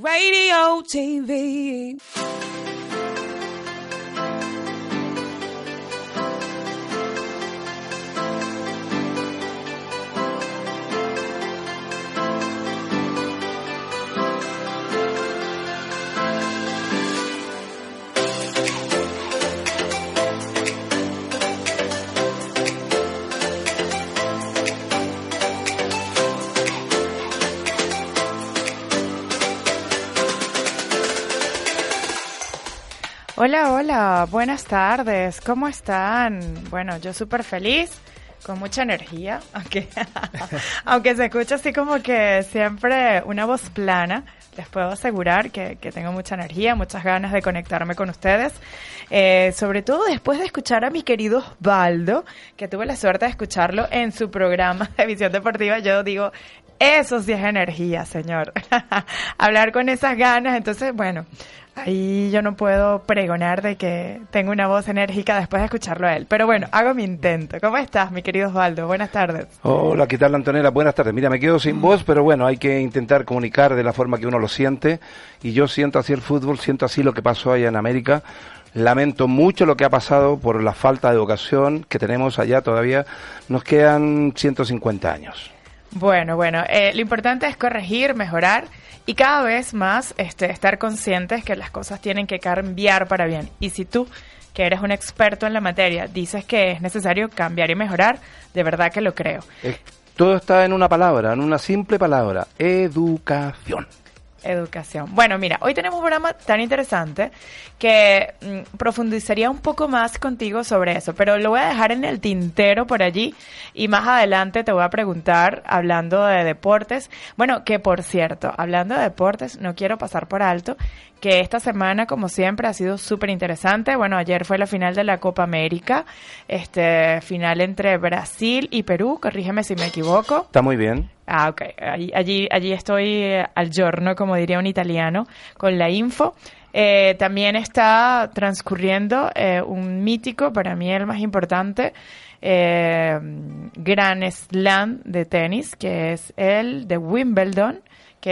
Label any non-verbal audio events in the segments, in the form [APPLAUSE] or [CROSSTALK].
Radio TV. Hola, hola, buenas tardes, ¿cómo están? Bueno, yo súper feliz, con mucha energía, [LAUGHS] aunque, aunque se escucha así como que siempre una voz plana, les puedo asegurar que, que tengo mucha energía, muchas ganas de conectarme con ustedes, eh, sobre todo después de escuchar a mi querido Osvaldo, que tuve la suerte de escucharlo en su programa de visión deportiva, yo digo, eso sí es energía, señor. [LAUGHS] Hablar con esas ganas, entonces, bueno, Ahí yo no puedo pregonar de que tengo una voz enérgica después de escucharlo a él. Pero bueno, hago mi intento. ¿Cómo estás, mi querido Osvaldo? Buenas tardes. Hola, ¿qué tal, Antonella? Buenas tardes. Mira, me quedo sin voz, pero bueno, hay que intentar comunicar de la forma que uno lo siente. Y yo siento así el fútbol, siento así lo que pasó allá en América. Lamento mucho lo que ha pasado por la falta de educación que tenemos allá todavía. Nos quedan 150 años. Bueno, bueno, eh, lo importante es corregir, mejorar y cada vez más este, estar conscientes que las cosas tienen que cambiar para bien. Y si tú, que eres un experto en la materia, dices que es necesario cambiar y mejorar, de verdad que lo creo. todo está en una palabra, en una simple palabra, educación. Educación. Bueno, mira, hoy tenemos un programa tan interesante que mm, profundizaría un poco más contigo sobre eso, pero lo voy a dejar en el tintero por allí y más adelante te voy a preguntar, hablando de deportes, bueno, que por cierto, hablando de deportes, no quiero pasar por alto que esta semana, como siempre, ha sido súper interesante. Bueno, ayer fue la final de la Copa América, este final entre Brasil y Perú, corrígeme si me equivoco. Está muy bien. Ah, ok. Allí, allí, estoy eh, al giorno, como diría un italiano, con la info. Eh, también está transcurriendo eh, un mítico, para mí el más importante, Gran Slam de tenis, que es el de Wimbledon,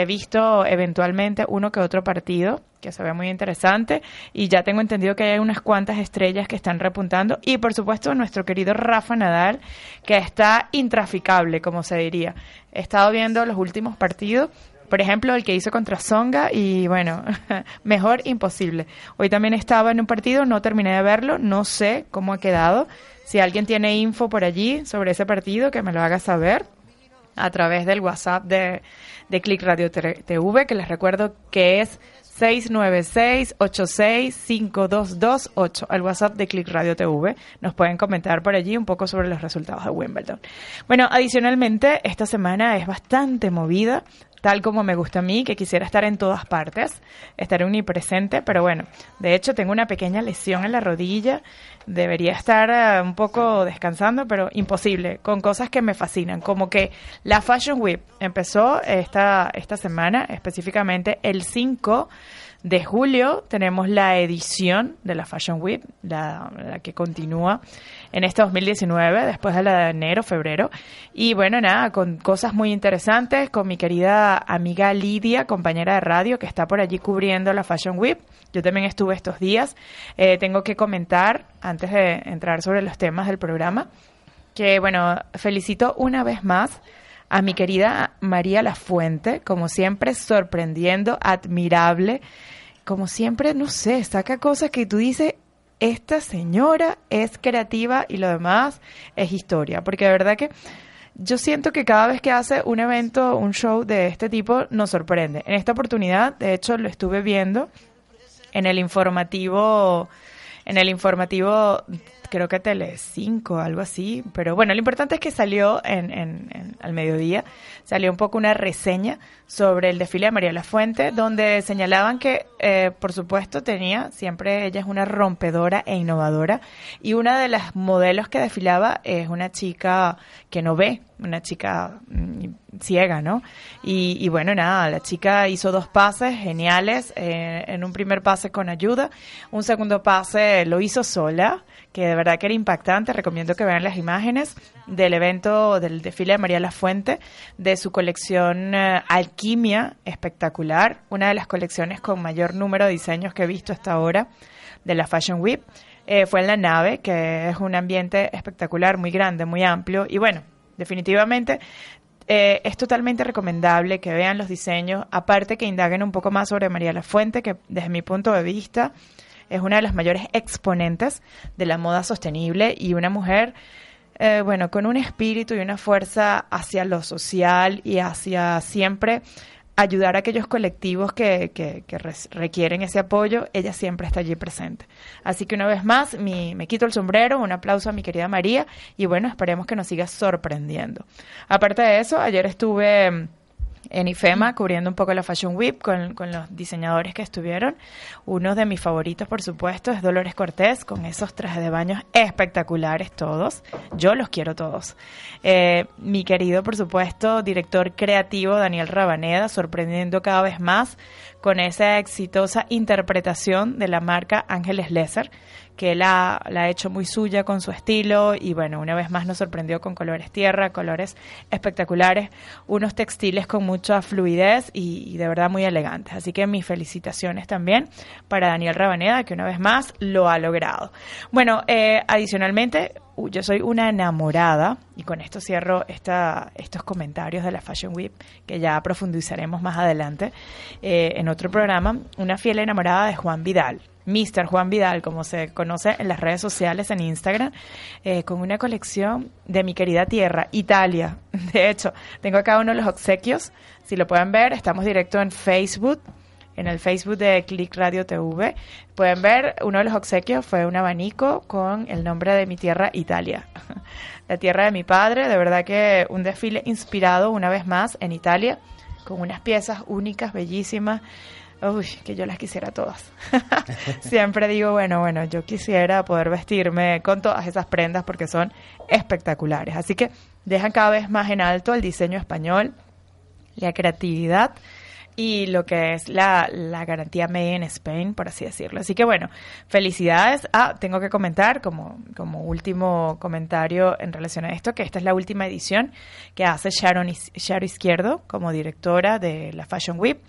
he visto eventualmente uno que otro partido que se ve muy interesante y ya tengo entendido que hay unas cuantas estrellas que están repuntando y por supuesto nuestro querido Rafa Nadal que está intraficable como se diría. He estado viendo los últimos partidos por ejemplo, el que hizo contra Songa y bueno, [LAUGHS] mejor imposible. Hoy también estaba en un partido, no terminé de verlo, no sé cómo ha quedado. Si alguien tiene info por allí sobre ese partido, que me lo haga saber a través del WhatsApp de, de Click Radio TV, que les recuerdo que es 696-865228, al WhatsApp de Click Radio TV. Nos pueden comentar por allí un poco sobre los resultados de Wimbledon. Bueno, adicionalmente, esta semana es bastante movida tal como me gusta a mí, que quisiera estar en todas partes, estar unipresente, pero bueno, de hecho tengo una pequeña lesión en la rodilla, debería estar eh, un poco descansando, pero imposible, con cosas que me fascinan, como que la Fashion Week empezó esta, esta semana, específicamente el 5 de julio tenemos la edición de la Fashion Week, la, que continúa en este 2019, después de la de enero, febrero. Y bueno, nada, con cosas muy interesantes, con mi querida amiga Lidia, compañera de radio, que está por allí cubriendo la Fashion Week. Yo también estuve estos días. Eh, tengo que comentar, antes de entrar sobre los temas del programa, que bueno, felicito una vez más a mi querida María La Fuente, como siempre, sorprendiendo, admirable como siempre, no sé, saca cosas que tú dices, esta señora es creativa y lo demás es historia, porque de verdad que yo siento que cada vez que hace un evento, un show de este tipo, nos sorprende. En esta oportunidad, de hecho, lo estuve viendo en el informativo, en el informativo creo que Tele5, algo así. Pero bueno, lo importante es que salió en, en, al mediodía, salió un poco una reseña sobre el desfile de María La Fuente, donde señalaban que, eh, por supuesto, tenía, siempre ella es una rompedora e innovadora, y una de las modelos que desfilaba es una chica que no ve, una chica mm, ciega, ¿no? Y, y, bueno, nada, la chica hizo dos pases geniales, eh, en un primer pase con ayuda, un segundo pase lo hizo sola, que de verdad que era impactante. Recomiendo que vean las imágenes del evento del desfile de María La Fuente, de su colección eh, Alquimia, espectacular. Una de las colecciones con mayor número de diseños que he visto hasta ahora de la Fashion Week. Eh, fue en la nave, que es un ambiente espectacular, muy grande, muy amplio. Y bueno, definitivamente eh, es totalmente recomendable que vean los diseños, aparte que indaguen un poco más sobre María La Fuente, que desde mi punto de vista es una de las mayores exponentes de la moda sostenible y una mujer, eh, bueno, con un espíritu y una fuerza hacia lo social y hacia siempre ayudar a aquellos colectivos que, que, requieren ese apoyo, ella siempre está allí presente. Así que una vez más, mi, me quito el sombrero, un aplauso a mi querida María y bueno, esperemos que nos siga sorprendiendo. Aparte de eso, ayer estuve en IFEMA cubriendo un poco la Fashion Week con, los diseñadores que estuvieron. Uno de mis favoritos, por supuesto, es Dolores Cortés, con esos trajes de baño espectaculares todos. Yo los quiero todos. Eh, mi querido, por supuesto, director creativo Daniel Rabaneda, sorprendiendo cada vez más con esa exitosa interpretación de la marca Ángeles Lesser que la, ha hecho muy suya con su estilo y bueno, una vez más nos sorprendió con colores tierra, colores espectaculares, unos textiles con mucha fluidez y, de verdad muy elegantes. Así que mis felicitaciones también para Daniel Rabaneda, que una vez más lo ha logrado. Bueno, eh, adicionalmente, yo soy una enamorada, y con esto cierro esta, estos comentarios de la Fashion Week, que ya profundizaremos más adelante eh, en otro programa, una fiel enamorada de Juan Vidal. Mr. Juan Vidal, como se conoce en las redes sociales, en Instagram, eh, con una colección de mi querida tierra, Italia. [LAUGHS] De hecho, tengo acá uno de los obsequios. Si lo pueden ver, estamos directo en Facebook, en el Facebook de Click Radio TV. Pueden ver, uno de los obsequios fue un abanico con el nombre de mi tierra, Italia. [LAUGHS] La tierra de mi padre, de verdad que un desfile inspirado una vez más en Italia, con unas piezas únicas, bellísimas Uy, que yo las quisiera todas. [LAUGHS] Siempre digo, bueno, bueno, yo quisiera poder vestirme con todas esas prendas porque son espectaculares. Así que dejan cada vez más en alto el diseño español, la creatividad y lo que es la, la, garantía Made in Spain, por así decirlo. Así que bueno, felicidades. Ah, tengo que comentar como, como último comentario en relación a esto, que esta es la última edición que hace Sharon, Sharon Izquierdo como directora de la Fashion Week.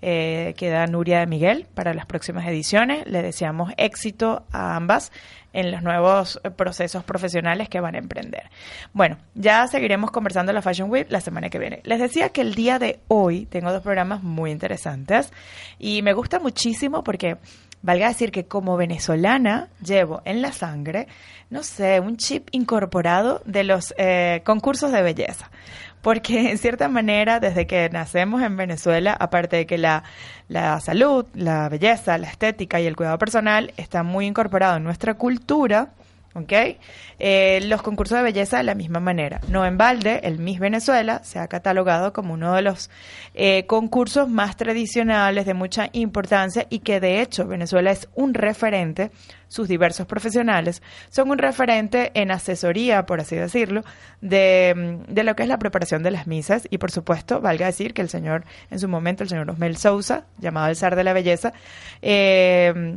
Eh, queda Nuria de Miguel para las próximas ediciones. Le deseamos éxito a ambas en los nuevos eh, procesos profesionales que van a emprender. Bueno, ya seguiremos conversando la Fashion Week la semana que viene. Les decía que el día de hoy tengo dos programas muy interesantes y me gusta muchísimo porque valga decir que como venezolana llevo en la sangre, no sé, un chip incorporado de los eh, concursos de belleza porque [LAUGHS] en cierta manera, desde que nacemos en Venezuela, aparte de que la, la salud, la belleza, la estética y el cuidado personal está muy incorporado en nuestra cultura, ¿ok? Eh, los concursos de belleza de la misma manera. No en balde, el Miss Venezuela se ha catalogado como uno de los eh, concursos más tradicionales de mucha importancia y que de hecho Venezuela es un referente, sus diversos profesionales son un referente en asesoría, por así decirlo, de, de lo que es la preparación de las misas y por supuesto, valga decir que el señor, en su momento, el señor Osmel Sousa, llamado el zar de la belleza, eh,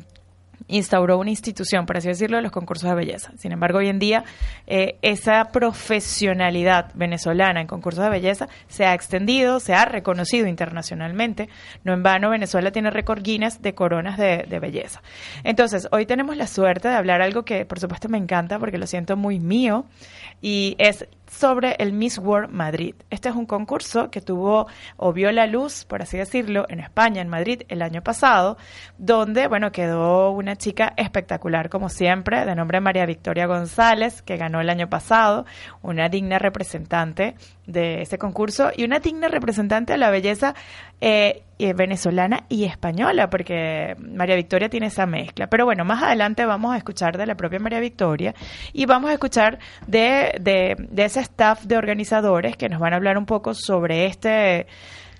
instauró una institución, por así decirlo, de los concursos de belleza. Sin embargo, hoy en día eh, esa profesionalidad venezolana en concursos de belleza se ha extendido, se ha reconocido internacionalmente. No en vano, Venezuela tiene récord Guinness de coronas de, de belleza. Entonces, hoy tenemos la suerte de hablar algo que, por supuesto, me encanta porque lo siento muy mío y es sobre el Miss World Madrid. Este es un concurso que tuvo o vio la luz, por así decirlo, en España, en Madrid, el año pasado, donde, bueno, quedó una chica espectacular, como siempre, de nombre María Victoria González, que ganó el año pasado, una digna representante de ese concurso y una digna representante de la belleza eh, venezolana y española, porque María Victoria tiene esa mezcla. Pero bueno, más adelante vamos a escuchar de la propia María Victoria y vamos a escuchar de, de, de ese staff de organizadores que nos van a hablar un poco sobre este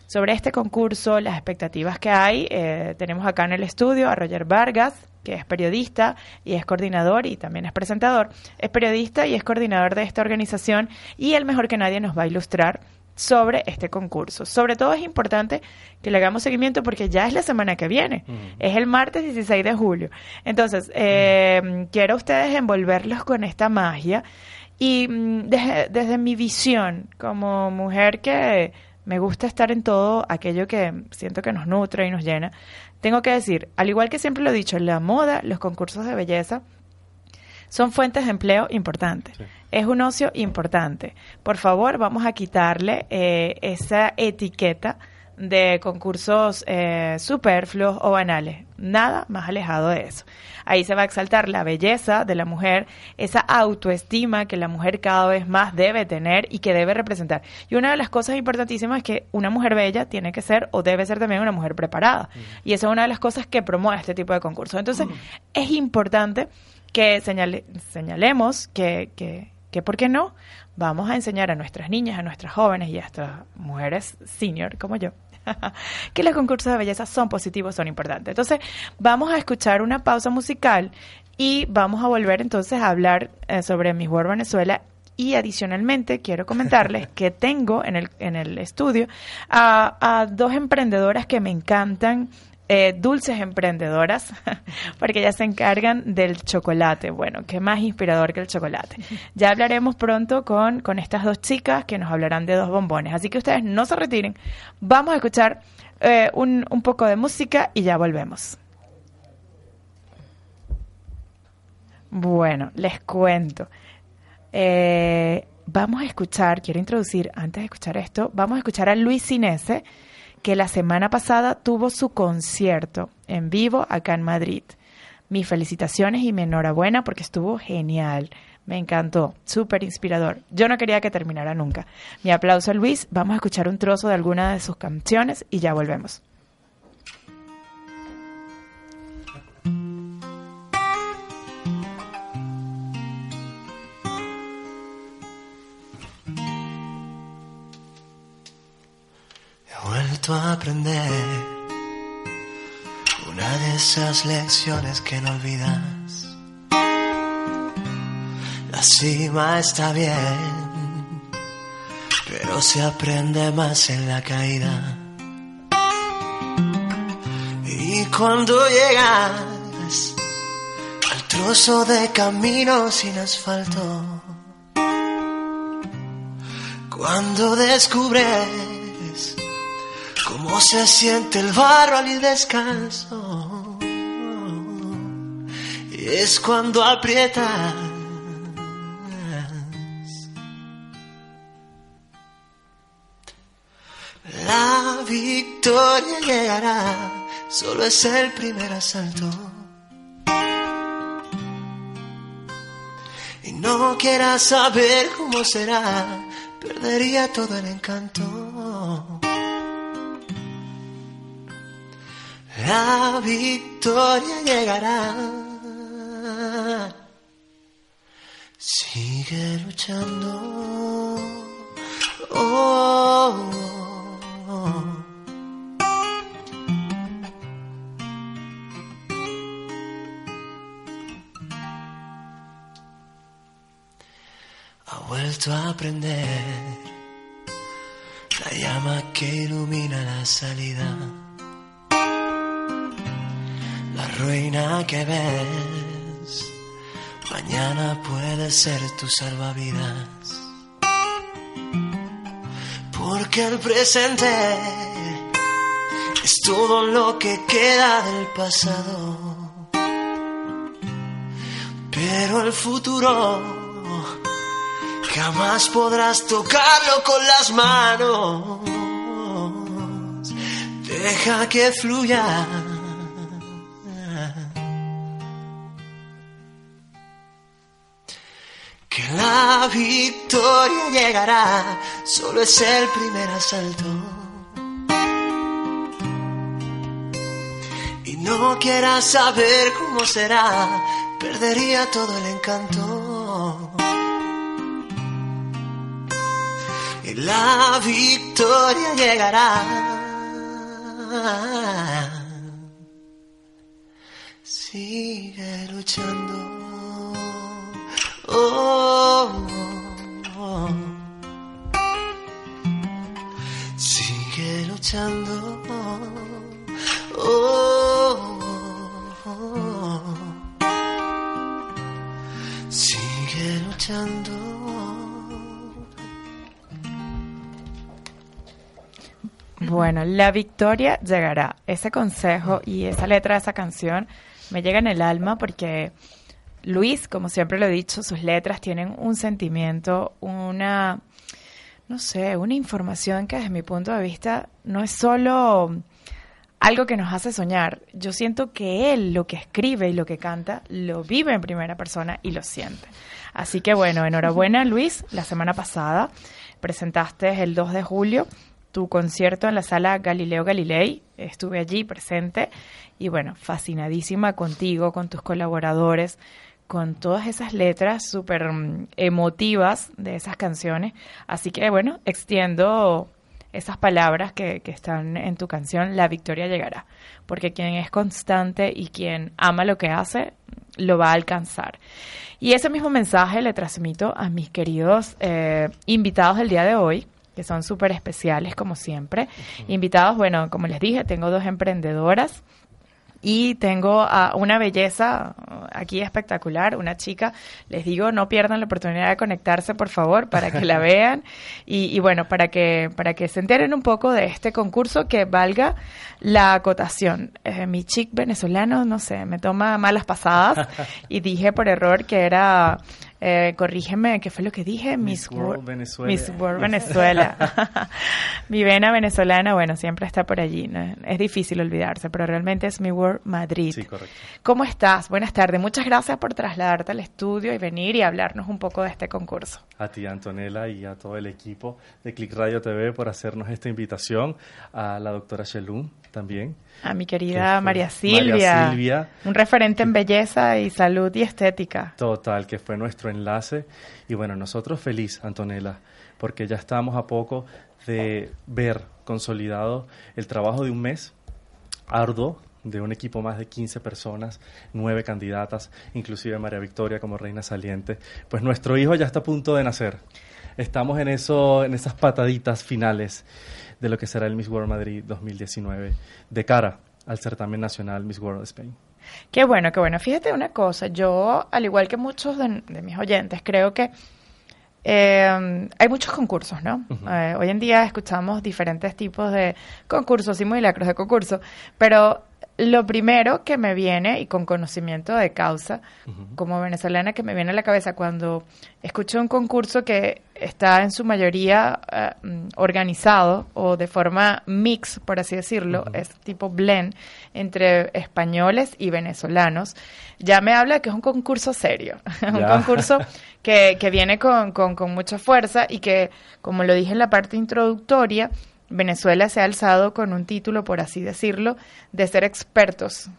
sobre este concurso, las expectativas que hay. Eh, tenemos acá en el estudio a Roger Vargas, que es periodista y es coordinador y también es presentador. Es periodista y es coordinador de esta organización y el mejor que nadie nos va a ilustrar sobre este concurso. Sobre todo es importante que le hagamos seguimiento porque ya es la semana que viene, es el martes 16 de julio. Entonces, eh, quiero a ustedes envolverlos con esta magia y mm, desde, desde mi visión como mujer que me gusta estar en todo aquello que siento que nos nutre y nos llena, tengo que decir, al igual que siempre lo he dicho, la moda, los concursos de belleza, son fuentes de empleo importantes. Es un ocio importante. Por favor, vamos a quitarle eh, esa etiqueta de concursos eh, superfluos o banales. Nada más alejado de eso. Ahí se va a exaltar la belleza de la mujer, esa autoestima que la mujer cada vez más debe tener y que debe representar. Y una de las cosas importantísimas es que una mujer bella tiene que ser o debe ser también una mujer preparada. Y esa es una de las cosas que promueve este tipo de concursos. Entonces, es importante que señale, señalemos que, que, que, ¿por qué no? Vamos a enseñar a nuestras niñas, a nuestras jóvenes y a estas mujeres senior como yo, [LAUGHS] que los concursos de belleza son positivos, son importantes. Entonces, vamos a escuchar una pausa musical y vamos a volver entonces a hablar eh, sobre Miss World Venezuela y adicionalmente quiero comentarles [LAUGHS] que tengo en el, en el estudio a, a dos emprendedoras que me encantan eh, dulces emprendedoras, [LAUGHS] porque ellas se encargan del chocolate. Bueno, qué más inspirador que el chocolate. Ya hablaremos pronto con, con estas dos chicas que nos hablarán de dos bombones. Así que ustedes no se retiren. Vamos a escuchar eh, un, un poco de música y ya volvemos. Bueno, les cuento. Eh, vamos a escuchar, quiero introducir, antes de escuchar esto, vamos a escuchar a Luis Cinese que la semana pasada tuvo su concierto en vivo acá en Madrid. Mis felicitaciones y mi enhorabuena porque estuvo genial. Me encantó, súper inspirador. Yo no quería que terminara nunca. Mi aplauso a Luis. Vamos a escuchar un trozo de alguna de sus canciones y ya volvemos. A aprender una de esas lecciones que no olvidas. La cima está bien, pero se aprende más en la caída. Y cuando llegas al trozo de camino sin asfalto, cuando descubres cómo se siente el barro al descanso. Es cuando aprietas. La victoria llegará, solo es el primer asalto. Y no quieras saber cómo será, perdería todo el encanto. La victoria llegará. Sigue luchando. Oh, oh. Ha vuelto a aprender la llama que ilumina la salida la ruina que ves, mañana puede ser tu salvavidas. Porque el presente es todo lo que queda del pasado. Pero el futuro jamás podrás tocarlo con las manos. Deja que fluya. La victoria llegará, solo es el primer asalto. Y no quieras saber cómo será, perdería todo el encanto. Y la victoria llegará. Sigue luchando. Oh, oh. luchando. Oh. Sigue luchando. Bueno, la victoria llegará. Ese consejo y esa letra de esa canción me llega en el alma porque Luis, como siempre lo he dicho, sus letras tienen un sentimiento, una, no sé, una información que desde mi punto de vista no es solo algo que nos hace soñar. Yo siento que él lo que escribe y lo que canta lo vive en primera persona y lo siente. Así que bueno, enhorabuena Luis. La semana pasada presentaste el 2 de julio tu concierto en la sala Galileo Galilei. Estuve allí presente y bueno, fascinadísima contigo, con tus colaboradores, con todas esas letras súper mm, emotivas de esas canciones. Así que bueno, extiendo esas palabras que, que están en tu canción, La victoria llegará, porque quien es constante y quien ama lo que hace, lo va a alcanzar. Y ese mismo mensaje le transmito a mis queridos eh, invitados del día de hoy, que son súper especiales como siempre. Invitados, bueno, como les dije, tengo dos emprendedoras y tengo a una belleza aquí espectacular, una chica. Les digo, no pierdan la oportunidad de conectarse, por favor, para que la [LAUGHS] vean y, y bueno, para que para que se enteren un poco de este concurso que valga la acotación. Eh, mi chic venezolano, no sé, me toma malas pasadas [LAUGHS] y dije por error que era eh, corrígeme, ¿qué fue lo que dije? Miss World Wor- Venezuela. Miss World Venezuela. [LAUGHS] [LAUGHS] mi vena venezolana, bueno, siempre está por allí. ¿no? Es difícil olvidarse, pero realmente es mi World Madrid. Sí, correcto. ¿Cómo estás? Buenas tardes. Muchas gracias por trasladarte al estudio y venir y hablarnos un poco de este concurso. A ti, Antonella, y a todo el equipo de Click Radio TV por hacernos esta invitación. A la doctora Shelun también. A mi que querida María Silvia, María Silvia. un referente en belleza y salud y estética. Total, que fue nuestro enlace. Y bueno, nosotros feliz, Antonella, porque ya estamos a poco de ver consolidado el trabajo de un mes arduo de un equipo más de 15 personas, nueve candidatas, inclusive María Victoria como reina saliente. Pues nuestro hijo ya está a punto de nacer. Estamos en eso, en esas pataditas finales de lo que será el Miss World Madrid 2019 de cara al certamen nacional Miss World Spain. Qué bueno, qué bueno. Fíjate una cosa, yo, al igual que muchos de, de mis oyentes, creo que eh, hay muchos concursos, ¿no? Eh, hoy en día escuchamos diferentes tipos de concursos, simulacros de concursos, pero lo primero que me viene, y con conocimiento de causa, como venezolana, que me viene a la cabeza cuando escucho un concurso que está en su mayoría eh, organizado o de forma mix, por así decirlo, es tipo blend entre españoles y venezolanos, ya me habla de que es un concurso serio, [LAUGHS] un concurso que, que viene con, con, con mucha fuerza y que, como lo dije en la parte introductoria, Venezuela se ha alzado con un título, por así decirlo, de ser expertos.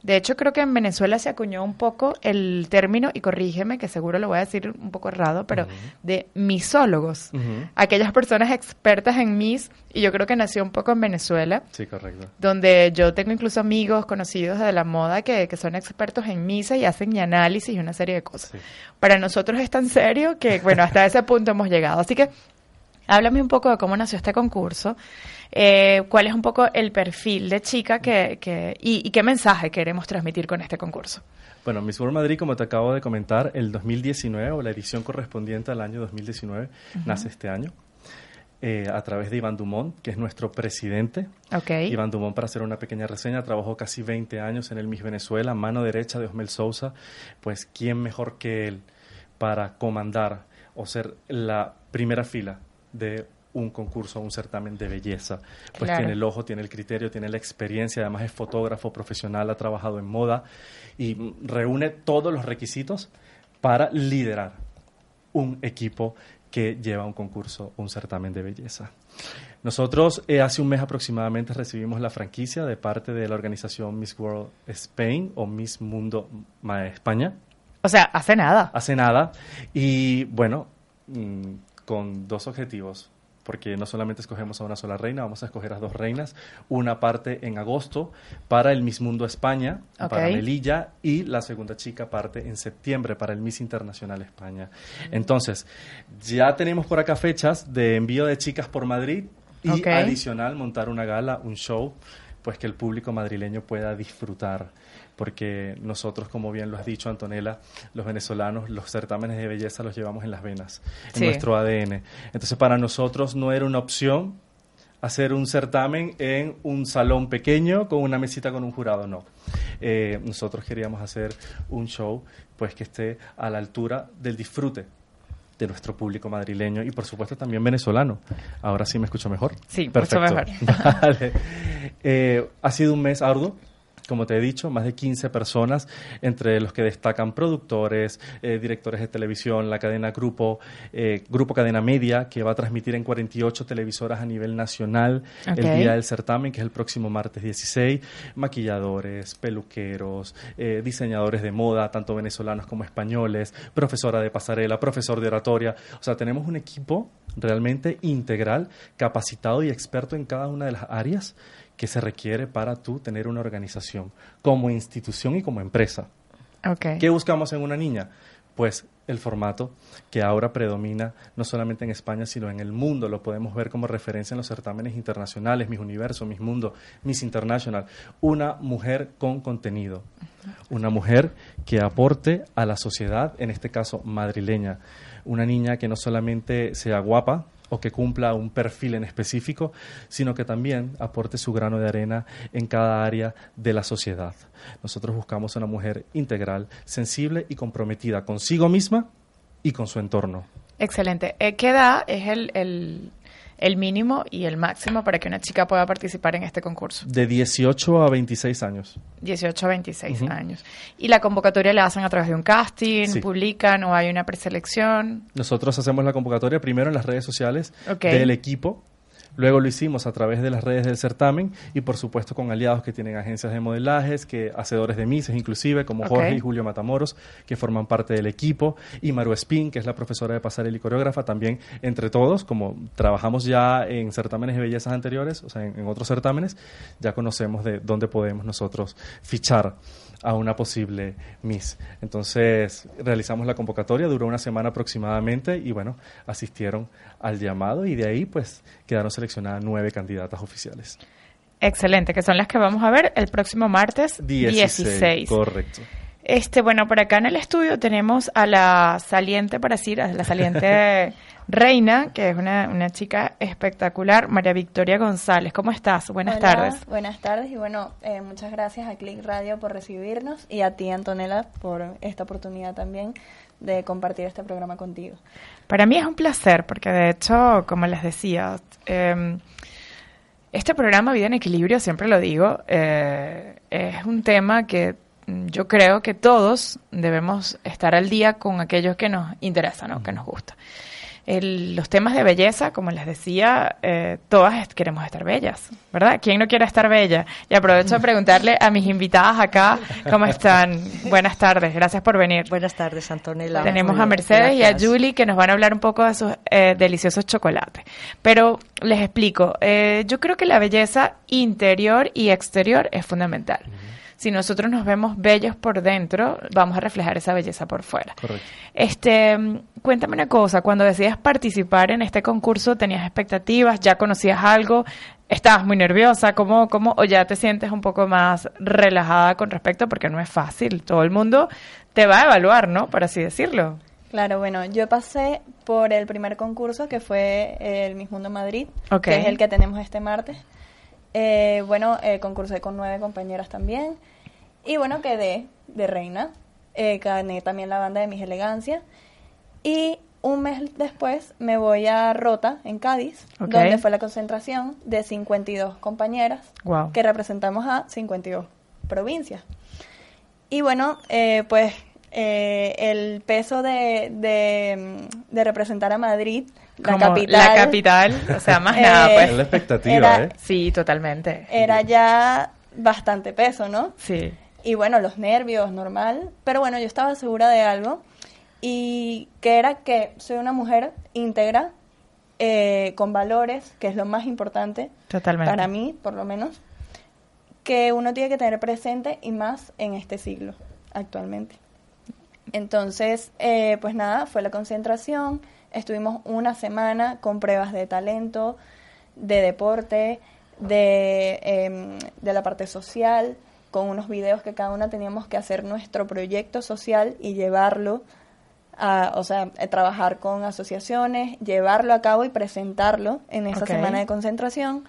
De hecho, creo que en Venezuela se acuñó un poco el término, y corrígeme, que seguro lo voy a decir un poco errado, pero de misólogos. Aquellas personas expertas en mis, y yo creo que nació un poco en Venezuela, Sí, correcto. donde yo tengo incluso amigos conocidos de la moda que, que son expertos en misa y hacen mi análisis y una serie de cosas. Sí. Para nosotros es tan serio que, bueno, hasta ese punto hemos llegado. Así que háblame un poco de cómo nació este concurso, eh, cuál es un poco el perfil de chica que, que, y, y qué mensaje queremos transmitir con este concurso. Bueno, Miss World Madrid, como te acabo de comentar, el 2019 o la edición correspondiente al año 2019 nace este año eh, a través de Iván Dumont, que es nuestro presidente. Ok. Iván Dumont, para hacer una pequeña reseña, trabajó casi 20 años en el Miss Venezuela, mano derecha de Osmel Sousa. Pues, ¿quién mejor que él para comandar o ser la primera fila de un concurso, un certamen de belleza? Pues Claro. tiene el ojo, tiene el criterio, tiene la experiencia, además es fotógrafo profesional, ha trabajado en moda y reúne todos los requisitos para liderar un equipo que lleva un concurso, un certamen de belleza. Nosotros eh, hace un mes aproximadamente recibimos la franquicia de parte de la organización Miss World Spain o Miss Mundo Ma- España, O sea, hace nada. hace nada, y bueno, mm, con dos objetivos, porque no solamente escogemos a una sola reina, vamos a escoger a dos reinas, una parte en agosto para el Miss Mundo España, para Melilla, y la segunda chica parte en septiembre para el Miss Internacional España. Entonces, ya tenemos por acá fechas de envío de chicas por Madrid Y adicional montar una gala, un show, pues que el público madrileño pueda disfrutar. Porque nosotros, como bien lo has dicho, Antonella, los venezolanos, los certámenes de belleza los llevamos en las venas, en Sí. nuestro ADN. Entonces, para nosotros no era una opción hacer un certamen en un salón pequeño con una mesita con un jurado, no. Eh, nosotros queríamos hacer un show pues que esté a la altura del disfrute de nuestro público madrileño y por supuesto también venezolano. Ahora sí me escucho mejor. Sí, mucho mejor. [LAUGHS] Vale. Eh, ha sido un mes arduo. Como te he dicho, más de 15 personas, entre los que destacan productores, eh, directores de televisión, la cadena Grupo, eh, Grupo Cadena Media, que va a transmitir en 48 televisoras a nivel nacional el día del certamen, que es el próximo martes 16. Maquilladores, peluqueros, eh, diseñadores de moda, tanto venezolanos como españoles, profesora de pasarela, profesor de oratoria. O sea, tenemos un equipo realmente integral, capacitado y experto en cada una de las áreas que se requiere para tú tener una organización como institución y como empresa. Ok. ¿Qué buscamos en una niña? Pues el formato que ahora predomina no solamente en España, sino en el mundo. Lo podemos ver como referencia en los certámenes internacionales, Mis Universo, Mis Mundo, Miss International. Una mujer con contenido. Una mujer que aporte a la sociedad, en este caso madrileña. Una niña que no solamente sea guapa, o que cumpla un perfil en específico, sino que también aporte su grano de arena en cada área de la sociedad. Nosotros buscamos una mujer integral, sensible y comprometida consigo misma y con su entorno. Excelente. Eh, ¿Qué edad es el, el, el mínimo y el máximo para que una chica pueda participar en este concurso? De 18 a 26 años. 18 a 26 Ujú. años. ¿Y la convocatoria la hacen a través de un casting? Sí. ¿Publican o hay una preselección? Nosotros hacemos la convocatoria primero en las redes sociales del equipo. Luego lo hicimos a través de las redes del certamen y por supuesto con aliados que tienen agencias de modelajes, que hacedores de mises inclusive, como. Jorge y Julio Matamoros, que forman parte del equipo, y Maru Espín, que es la profesora de pasarela y coreógrafa, también entre todos, como trabajamos ya en certámenes de bellezas anteriores, o sea, en, en otros certámenes, ya conocemos de dónde podemos nosotros fichar a una posible Miss. Entonces realizamos la convocatoria, duró una semana aproximadamente y bueno, asistieron al llamado y de ahí pues quedaron seleccionadas nueve candidatas oficiales. Excelente, que son las que vamos a ver el próximo martes 16. Correcto. Este, bueno, por acá en el estudio tenemos a la saliente, para decir, a la saliente [LAUGHS] reina, que es una, una chica espectacular, María Victoria González. ¿Cómo estás? Buenas Hola, tardes. Buenas tardes y bueno, eh, muchas gracias a Click Radio por recibirnos y a ti, Antonella, por esta oportunidad también de compartir este programa contigo. Para mí es un placer, porque de hecho, como les decía, eh, este programa Vida en Equilibrio, siempre lo digo, eh, es un tema que yo creo que todos debemos estar al día con aquellos que nos interesan, ¿no? que nos gusta. El- los temas de belleza, como les decía, eh, todas queremos estar bellas, ¿verdad? ¿Quién no quiere estar bella? Y aprovecho de preguntarle a mis invitadas acá, ¿cómo están? [LAUGHS] Buenas tardes, gracias por venir. Buenas tardes, Antonella. Tenemos a Mercedes y a. Julie que nos van a hablar un poco de sus eh, deliciosos chocolates. Pero les explico, eh, yo creo que la belleza interior y exterior es fundamental. Si nosotros nos vemos bellos por dentro, vamos a reflejar esa belleza por fuera. Correcto. Este, mm, cuéntame una cosa, cuando decidas participar en este concurso, ¿tenías expectativas? ¿Ya conocías algo? ¿Estabas muy nerviosa? ¿Cómo, cómo, o ya te sientes un poco más relajada con respecto? Porque no es fácil. Todo el mundo te va a evaluar, ¿no? Por así decirlo. Claro, bueno, yo pasé por el primer concurso que fue el Miss Mundo Madrid, que es el que tenemos este martes. Eh, bueno, eh, concursé con nueve compañeras también. Y bueno, quedé de reina. Eh, gané también la banda de Mis Elegancia. Y un mes después me voy a Rota, en Cádiz, donde fue la concentración de 52 compañeras Wow. que representamos a 52 provincias. Y bueno, eh, pues eh, el peso de, de, de representar a Madrid, la Como capital, La capital, o sea, más [LAUGHS] Eh, nada, Es pues. la expectativa, Era- ¿eh? Sí, totalmente. era ya bastante peso, ¿no? Sí. Y bueno, los nervios, normal. Pero bueno, yo estaba segura de algo. Y que era que soy una mujer íntegra, eh, con valores, que es lo más importante Totalmente. para mí, por lo menos, que uno tiene que tener presente y más en este siglo, actualmente. Entonces, eh, pues nada, fue la concentración, estuvimos una semana con pruebas de talento, de deporte, de, em, de la parte social, con unos videos que cada una teníamos que hacer nuestro proyecto social y llevarlo a, o sea, a trabajar con asociaciones, llevarlo a cabo y presentarlo en esa semana de concentración.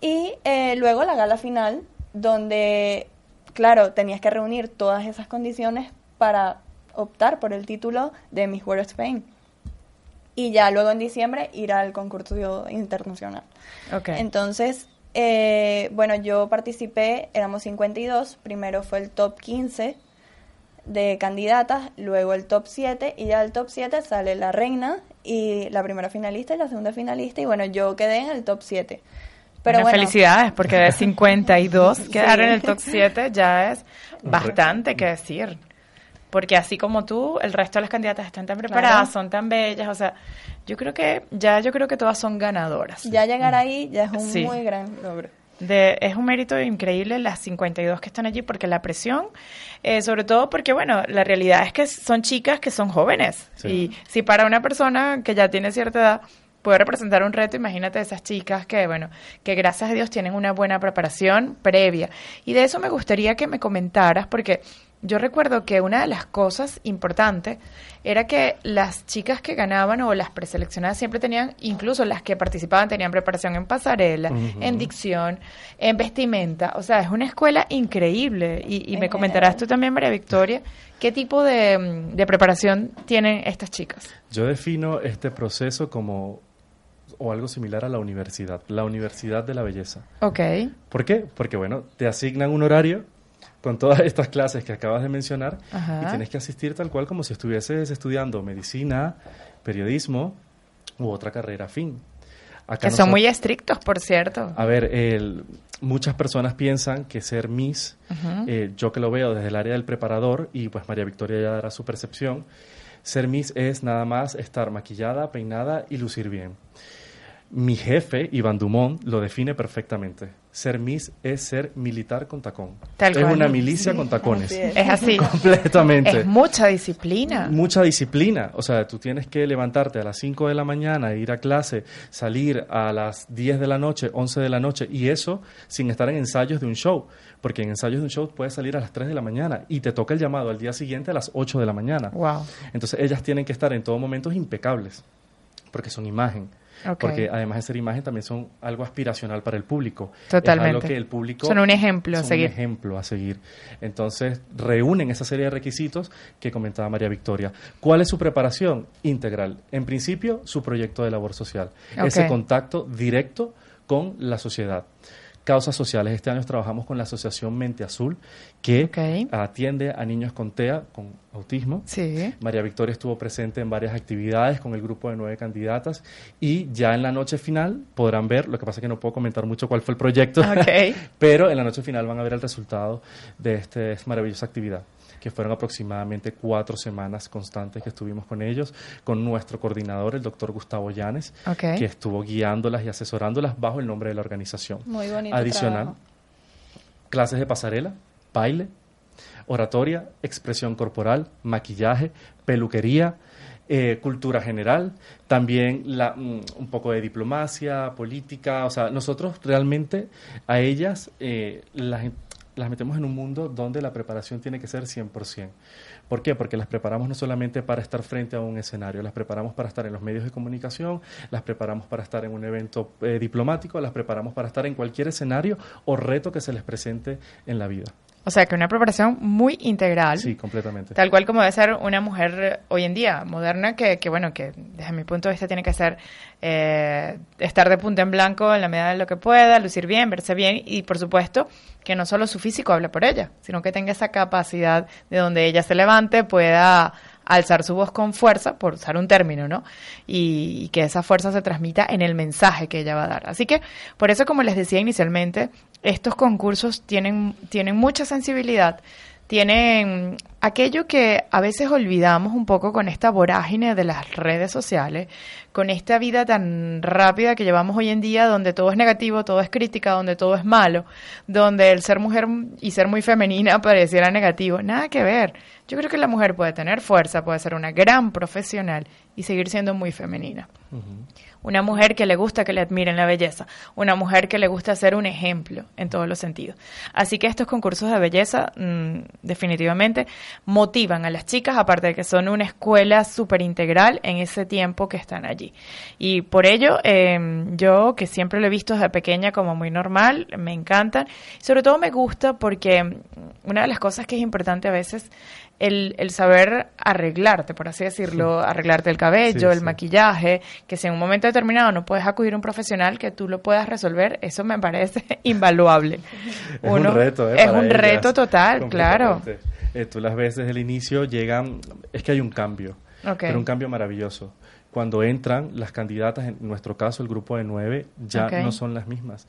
Y eh, luego la gala final, donde, claro, tenías que reunir todas esas condiciones para optar por el título de Miss World Spain. Y ya luego en diciembre ir al concurso internacional. Ok. Entonces, eh, bueno, yo participé, éramos 52, primero fue el top 15 de candidatas, luego el top 7 y ya del top 7 sale la reina y la primera finalista y la segunda finalista y bueno, yo quedé en el top 7. Pero Bueno, bueno, felicidades, porque de 52 [LAUGHS] quedar Sí. en el top 7 ya es bastante que decir. Porque así como tú, el resto de las candidatas están tan preparadas, Claro. son tan bellas, o sea, yo creo que ya yo creo que todas son ganadoras. ya llegar ahí ya es un Sí. muy gran logro. De, es un mérito increíble las 52 que están allí porque la presión, eh, sobre todo porque, bueno, la realidad es que son chicas que son jóvenes. Sí. Y si para una persona que ya tiene cierta edad puede representar un reto, imagínate esas chicas que, bueno, que gracias a Dios tienen una buena preparación previa. Y de eso me gustaría que me comentaras porque yo recuerdo que una de las cosas importantes era que las chicas que ganaban o las preseleccionadas siempre tenían, incluso las que participaban, tenían preparación en pasarela, en dicción, en vestimenta. O sea, es una escuela increíble. Y, y me comentarás tú también, María Victoria, qué tipo de, de preparación tienen estas chicas. Yo defino este proceso como o algo similar a la universidad, la universidad de la belleza. Ok. ¿Por qué? Porque bueno, te asignan un horario con todas [LAUGHS] estas clases que acabas de mencionar Ajá. y tienes que asistir tal cual como si estuvieses estudiando medicina, periodismo u otra carrera afín. Acá Que son muy estrictos, por cierto. A ver, el- muchas personas piensan que ser Miss, eh, yo que lo veo desde el área del preparador, y pues María Victoria ya dará su percepción, ser Miss es nada más estar maquillada, peinada y lucir bien. Mi jefe, Iván Dumont, lo define perfectamente. Ser Miss es ser militar con tacón. Tal es cual. una milicia con tacones. así es. Es así. [LAUGHS] Completamente. Es mucha disciplina. Mucha disciplina. O sea, tú tienes que levantarte a las 5 de la mañana, ir a clase, salir a las 10 de la noche, 11 de la noche, y eso sin estar en ensayos de un show. Porque en ensayos de un show puedes salir a las 3 de la mañana y te toca el llamado al día siguiente a las 8 de la mañana. Wow. Entonces ellas tienen que estar en todo momento impecables, porque son imagen. Porque además de ser imagen también son algo aspiracional para el público. Totalmente. Es algo que el público Son un ejemplo a son seguir. Un ejemplo a seguir. Entonces reúnen esa serie de requisitos que comentaba María Victoria. ¿Cuál es su preparación? Integral. En principio, su proyecto de labor social. Ese contacto directo con la sociedad. Causas sociales. Este año trabajamos con la Asociación Mente Azul, que atiende a niños con TEA, con autismo. Sí. María Victoria estuvo presente en varias actividades con el grupo de nueve candidatas y ya en la noche final podrán ver, lo que pasa es que no puedo comentar mucho cuál fue el proyecto, [LAUGHS] pero en la noche final van a ver el resultado de este- esta maravillosa actividad, que fueron aproximadamente cuatro semanas constantes que estuvimos con ellos, con nuestro coordinador, el doctor Gustavo Llanes, que estuvo guiándolas y asesorándolas bajo el nombre de la organización. Muy bonito Adicional, trabajo. clases de pasarela, baile, oratoria, expresión corporal, maquillaje, peluquería, eh, cultura general, también la, mm, un poco de diplomacia, política, o sea, nosotros realmente a ellas eh, las, las metemos en un mundo donde la preparación tiene que ser 100%. ¿Por qué? Porque las preparamos no solamente para estar frente a un escenario, las preparamos para estar en los medios de comunicación, las preparamos para estar en un evento eh, diplomático, las preparamos para estar en cualquier escenario o reto que se les presente en la vida. O sea, que una preparación muy integral. Sí, completamente. Tal cual como debe ser una mujer hoy en día, moderna, que, que bueno, que desde mi punto de vista tiene que ser eh, estar de punta en blanco en la medida de lo que pueda, lucir bien, verse bien y por supuesto que no solo su físico hable por ella, sino que tenga esa capacidad de donde ella se levante, pueda alzar su voz con fuerza, por usar un término, ¿no? Y, y que esa fuerza se transmita en el mensaje que ella va a dar. Así que, por eso, como les decía inicialmente, estos concursos tienen, tienen mucha sensibilidad, tienen aquello que a veces olvidamos un poco con esta vorágine de las redes sociales, con esta vida tan rápida que llevamos hoy en día, donde todo es negativo, todo es crítica, donde todo es malo, donde el ser mujer y ser muy femenina [LAUGHS] pareciera negativo. Nada que ver. Yo creo que la mujer puede tener fuerza, puede ser una gran profesional y seguir siendo muy femenina. Una mujer que le gusta que le admiren la belleza, una mujer que le gusta ser un ejemplo en todos los sentidos. Así que estos concursos de belleza mm, definitivamente motivan a las chicas, aparte de que son una escuela súper integral en ese tiempo que están allí. Y por ello, em, yo que siempre lo he visto desde pequeña como muy normal, me encantan. Sobre todo me gusta porque mm, una de las cosas que es importante a veces el, el, saber arreglarte, por así decirlo, arreglarte el cabello, el maquillaje, que si en un momento determinado no puedes acudir a un profesional que tú lo puedas resolver, eso me parece [LAUGHS] invaluable. es un reto, ¿eh? Es un reto total, claro. Eh, tú las ves desde el inicio, llegan, es que hay un cambio, pero un cambio maravilloso. Cuando entran las candidatas, en nuestro caso el grupo de nueve, ya no son las mismas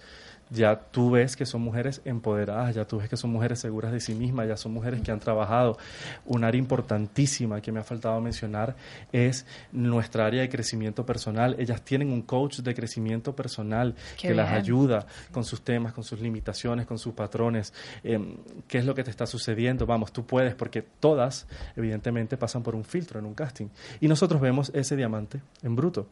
ya tú ves que son mujeres empoderadas, ya tú ves que son mujeres seguras de sí mismas, ya son mujeres que han trabajado. Un área importantísima que me ha faltado mencionar es nuestra área de crecimiento personal. Ellas tienen un coach de crecimiento personal que las ayuda con sus temas, con sus limitaciones, con sus patrones, em, qué es lo que te está sucediendo. Vamos, tú puedes, porque todas, evidentemente, pasan por un filtro en un casting. Y nosotros vemos ese diamante en bruto.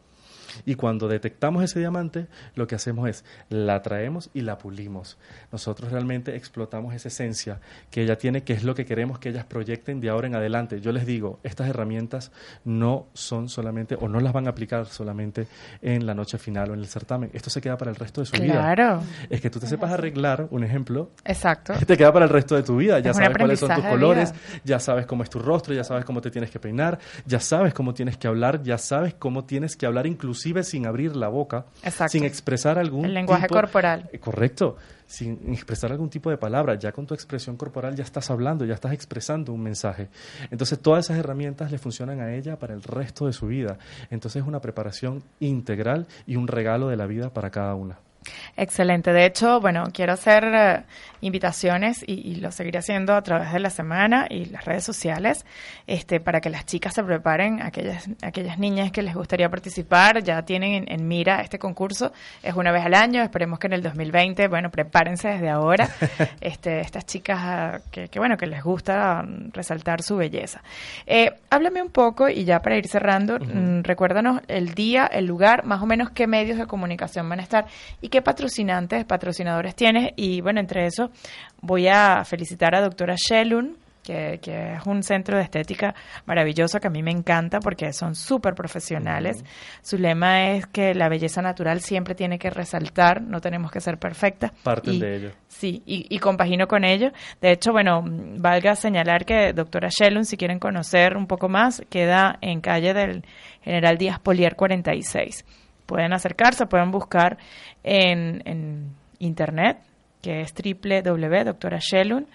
Y cuando detectamos ese diamante, lo que hacemos es la traemos y la pulimos. Nosotros realmente explotamos esa esencia que ella tiene, que es lo que queremos que ellas proyecten de ahora en adelante. Yo les digo, estas herramientas no son solamente, o no las van a aplicar solamente en la noche final o en el certamen. Esto se queda para el resto de su vida. Claro. Es que tú te sepas arreglar, un ejemplo. Exacto. Te queda para el resto de tu vida. Ya sabes cuáles son tus colores, ya sabes cómo es tu rostro, ya sabes cómo te tienes que peinar, ya sabes cómo tienes que hablar, ya sabes cómo tienes que hablar incluso inclusive sin abrir la boca, sin expresar algún el lenguaje corporal. Eh, correcto, sin expresar algún tipo de palabra, ya con tu expresión corporal ya estás hablando, ya estás expresando un mensaje. Entonces todas esas herramientas le funcionan a ella para el resto de su vida. Entonces es una preparación integral y un regalo de la vida para cada una. Excelente. De hecho, bueno, quiero hacer eh, invitaciones y, lo seguiré haciendo a través de la semana y las redes sociales, este, para que las chicas se preparen, aquellas, aquellas niñas que les gustaría participar, ya tienen en, mira este concurso, es una vez al año, esperemos que en el 2020, bueno, prepárense desde ahora, [LAUGHS] este, estas chicas ah, que, bueno, que les gusta mm, resaltar su belleza. Eh, háblame un poco y ya para ir cerrando, mm, recuérdanos el día, el lugar, más o menos qué medios de comunicación van a estar y qué patrocinantes, patrocinadores tienes. Y bueno, entre eso voy a felicitar a doctora Shellun, que, es un centro de estética maravilloso que a mí me encanta porque son súper profesionales. Su lema es que la belleza natural siempre tiene que resaltar, no tenemos que ser perfectas. Parten de ello. Sí, y, y, compagino con ello. De hecho, bueno, valga señalar que doctora Shellun, si quieren conocer un poco más, queda en calle del General Díaz Polier 46 pueden acercarse, pueden buscar en, en internet, que es www.doctorashelun,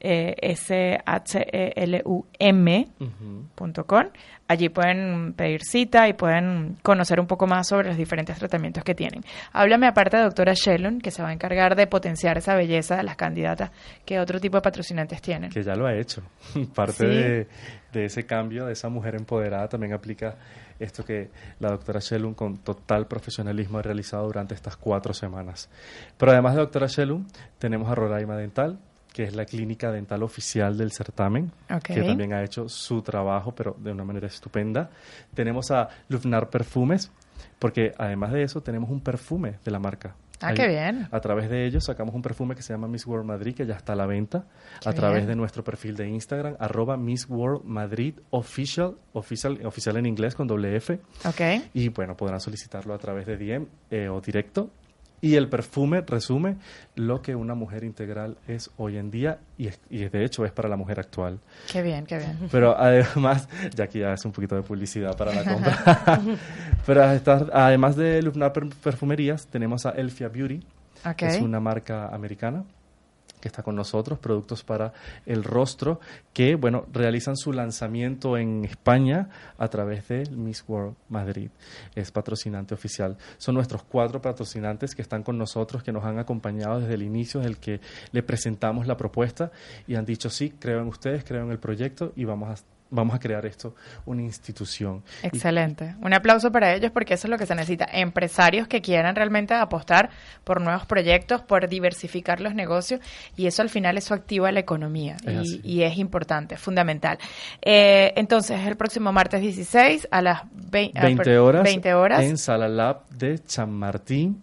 eh, s h e l u m.com. Allí pueden pedir cita y pueden conocer un poco más sobre los diferentes tratamientos que tienen. Háblame aparte de doctora Shellon, que se va a encargar de potenciar esa belleza de las candidatas que otro tipo de patrocinantes tienen. Que ya lo ha hecho. [LAUGHS] Parte de, de ese cambio, de esa mujer empoderada, también aplica esto que la doctora Shellum con total profesionalismo ha realizado durante estas cuatro semanas. Pero además de doctora Shellum, tenemos a Roraima Dental, que es la clínica dental oficial del certamen, que también ha hecho su trabajo, pero de una manera estupenda. Tenemos a Lufnar Perfumes, porque además de eso tenemos un perfume de la marca. Ah, qué bien. A través de ellos sacamos un perfume que se llama Miss World Madrid, que ya está a la venta, a través de nuestro perfil de Instagram, arroba Miss World Madrid Official, oficial, oficial en inglés con doble F. Okay. Y bueno, podrán solicitarlo a través de DM eh, o directo y el perfume resume lo que una mujer integral es hoy en día y, y, de hecho es para la mujer actual. Qué bien, qué bien. Pero además, [LAUGHS] ya aquí ya es un poquito de publicidad para la compra. [LAUGHS] Pero además de Lufnar Perfumerías, tenemos a Elfia Beauty, que es una marca americana que está con nosotros, productos para el rostro, que, bueno, realizan su lanzamiento en España a través de Miss World Madrid. Es patrocinante oficial. Son nuestros cuatro patrocinantes que están con nosotros, que nos han acompañado desde el inicio, desde el que le presentamos la propuesta y han dicho, sí, creo en ustedes, creo en el proyecto y vamos a vamos a crear esto una institución. Y- Excelente. Un aplauso para ellos porque eso es lo que se necesita. Empresarios que quieran realmente apostar por nuevos proyectos, por diversificar los negocios y eso al final eso activa la economía Es y, es importante, es fundamental. Eh, entonces, el próximo martes 16 a las vei- ah, 20 per- horas, 20 horas. en Sala Lab de Chamartín.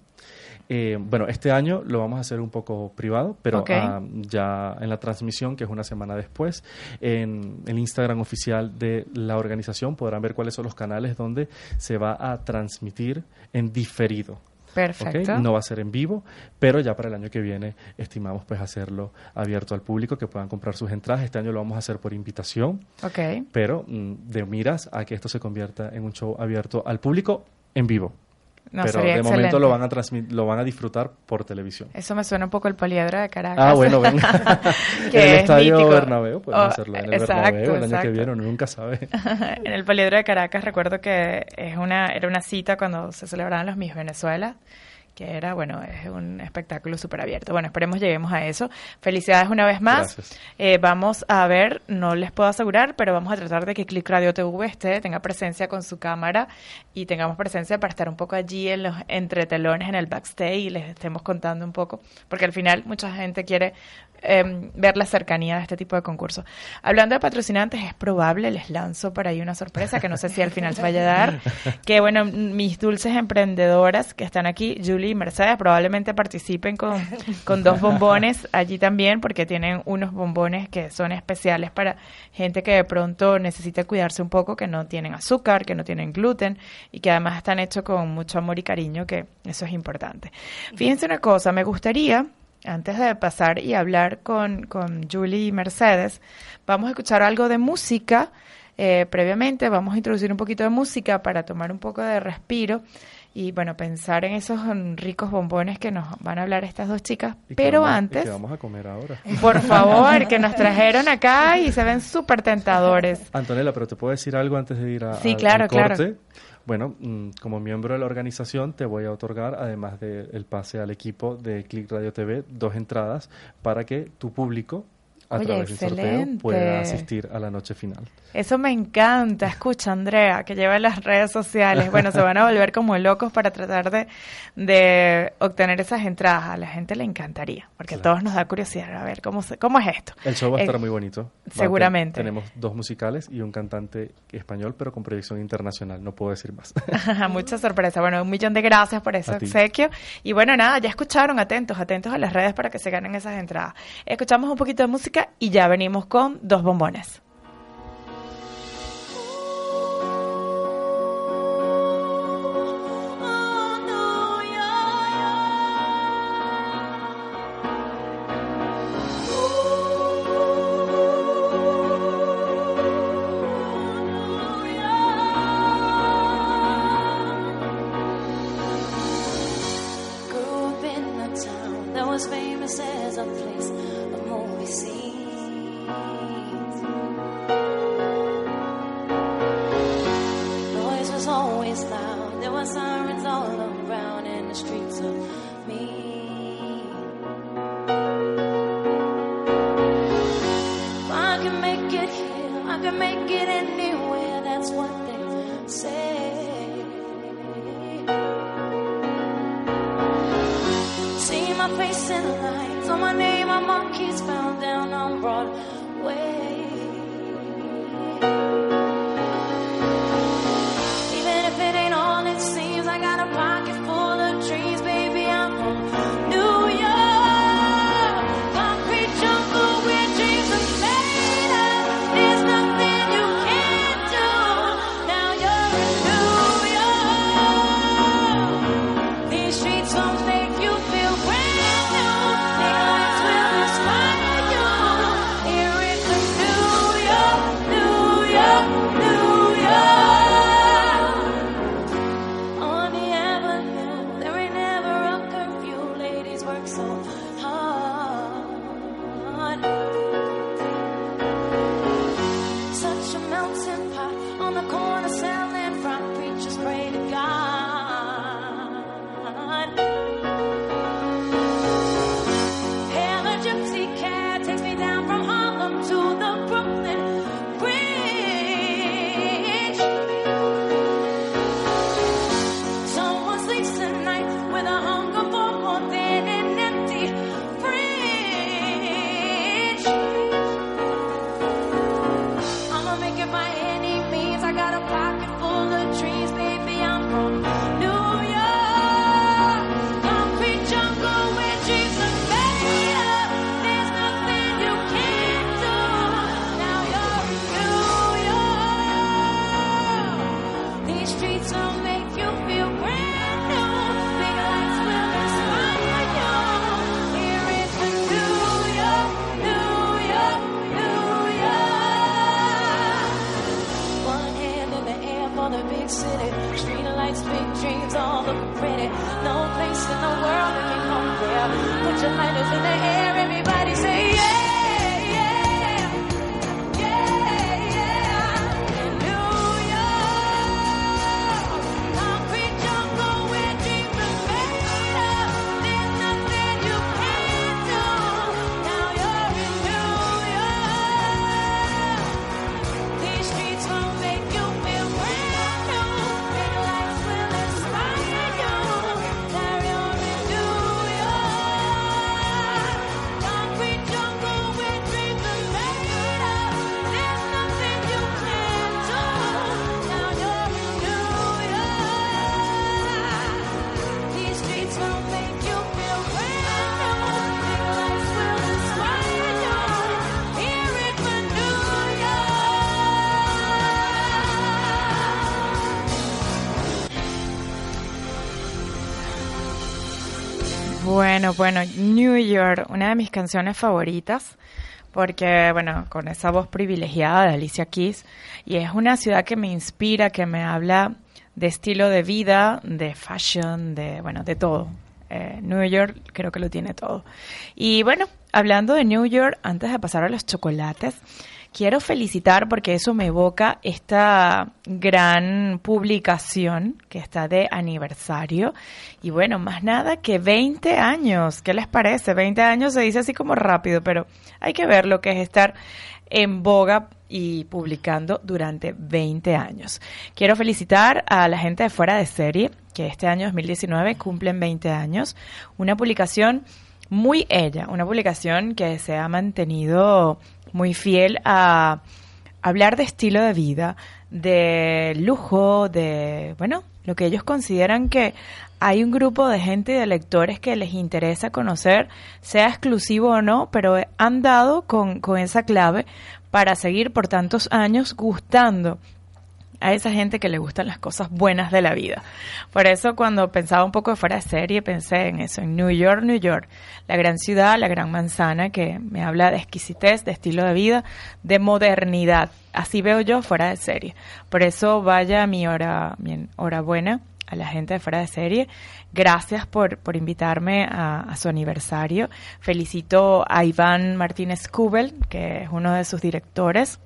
Eh, bueno, este año lo vamos a hacer un poco privado, pero ah, ya en la transmisión, que es una semana después, en el Instagram oficial de la organización podrán ver cuáles son los canales donde se va a transmitir en diferido. Perfecto. No va a ser en vivo, pero ya para el año que viene estimamos pues hacerlo abierto al público, que puedan comprar sus entradas. Este año lo vamos a hacer por invitación, Ok. pero mm, de miras a que esto se convierta en un show abierto al público en vivo. No, pero sería de momento excelente. lo van a lo van a disfrutar por televisión. Eso me suena un poco el poliedro de Caracas. Ah, bueno, ven. Que [LAUGHS] en el es estadio mítico. Bernabéu, podemos Oh, hacerlo en el exacto, Bernabéu el año exacto. que viene, uno nunca sabe. [LAUGHS] en el Poliedro de Caracas recuerdo que es una era una cita cuando se celebraban los Miss Venezuela que era, bueno, es un espectáculo súper abierto. Bueno, esperemos lleguemos a eso. Felicidades una vez más. Eh, vamos a ver, no les puedo asegurar, pero vamos a tratar de que Click Radio TV esté, tenga presencia con su cámara y tengamos presencia para estar un poco allí en los entretelones, en el backstage y les estemos contando un poco, porque al final mucha gente quiere eh, ver la cercanía de este tipo de concursos. Hablando de patrocinantes, es probable, les lanzo por ahí una sorpresa que no sé si al final se vaya a dar, [LAUGHS] que bueno, mis dulces emprendedoras que están aquí, Julie y Mercedes, probablemente participen con, con dos bombones allí también, porque tienen unos bombones que son especiales para gente que de pronto necesita cuidarse un poco, que no tienen azúcar, que no tienen gluten y que además están hechos con mucho amor y cariño, que eso es importante. Fíjense una cosa, me gustaría antes de pasar y hablar con, con Julie y Mercedes, vamos a escuchar algo de música. Eh, previamente vamos a introducir un poquito de música para tomar un poco de respiro y bueno, pensar en esos ricos bombones que nos van a hablar estas dos chicas. Pero vamos- antes, que vamos a comer ahora. por [LAUGHS] favor, que nos trajeron acá y se ven súper tentadores. Antonella, pero te puedo decir algo antes de ir a, Sí, al- claro, al corte. claro. Bueno, mm, como miembro de la organización te voy a otorgar, además del pase al equipo de Click Radio TV, dos entradas para que tu público, a Oye, través del sorteo, excelente. pueda asistir a la noche final. Eso me encanta. Escucha, Andrea, que lleva las redes sociales. Bueno, se van a volver como locos para tratar de, de obtener esas entradas. A la gente le encantaría, porque a Claro. todos nos da curiosidad a ver cómo, se, cómo es esto. El show va a Eh, estar muy bonito. A ten- seguramente. tenemos dos musicales y un cantante español, pero con proyección internacional. No puedo decir más. [LAUGHS] Mucha sorpresa. Bueno, un millón de gracias por ese A obsequio. Y bueno, nada, ya escucharon, atentos, atentos a las redes para que se ganen esas entradas. Escuchamos un poquito de música y ya venimos con dos bombones. My face in the lights, on my name on marquees found down on Broadway. Bueno, New York, una de mis canciones favoritas, porque, bueno, con esa voz privilegiada de Alicia Keys, y es una ciudad que me inspira, que me habla de estilo de vida, de fashion, de, bueno, de todo. Eh, New York creo que lo tiene todo. Y bueno, hablando de New York, antes de pasar a los chocolates, quiero felicitar porque eso me evoca esta gran publicación que está de aniversario. Y bueno, más nada que 20 años. ¿Qué les parece? 20 años se dice así como rápido, pero hay que ver lo que es estar en boga y publicando durante 20 años. Quiero felicitar a la gente de Fuera de Serie, que este año 2019 cumplen 20 años. Una publicación muy ella, una publicación que se ha mantenido muy fiel a hablar de estilo de vida, de lujo, de, bueno, lo que ellos consideran que hay un grupo de gente y de lectores que les interesa conocer, sea exclusivo o no, pero han dado con, con esa clave para seguir por tantos años gustando a esa gente que le gustan las cosas buenas de la vida. Por eso cuando pensaba un poco de fuera de serie, pensé en eso, en New York, New York, la gran ciudad, la gran manzana que me habla de exquisitez, de estilo de vida, de modernidad. Así veo yo fuera de serie. Por eso vaya mi hora, mi hora buena a la gente de fuera de serie. Gracias por, por invitarme a, a su aniversario. Felicito a Iván Martínez Kubel, que es uno de sus directores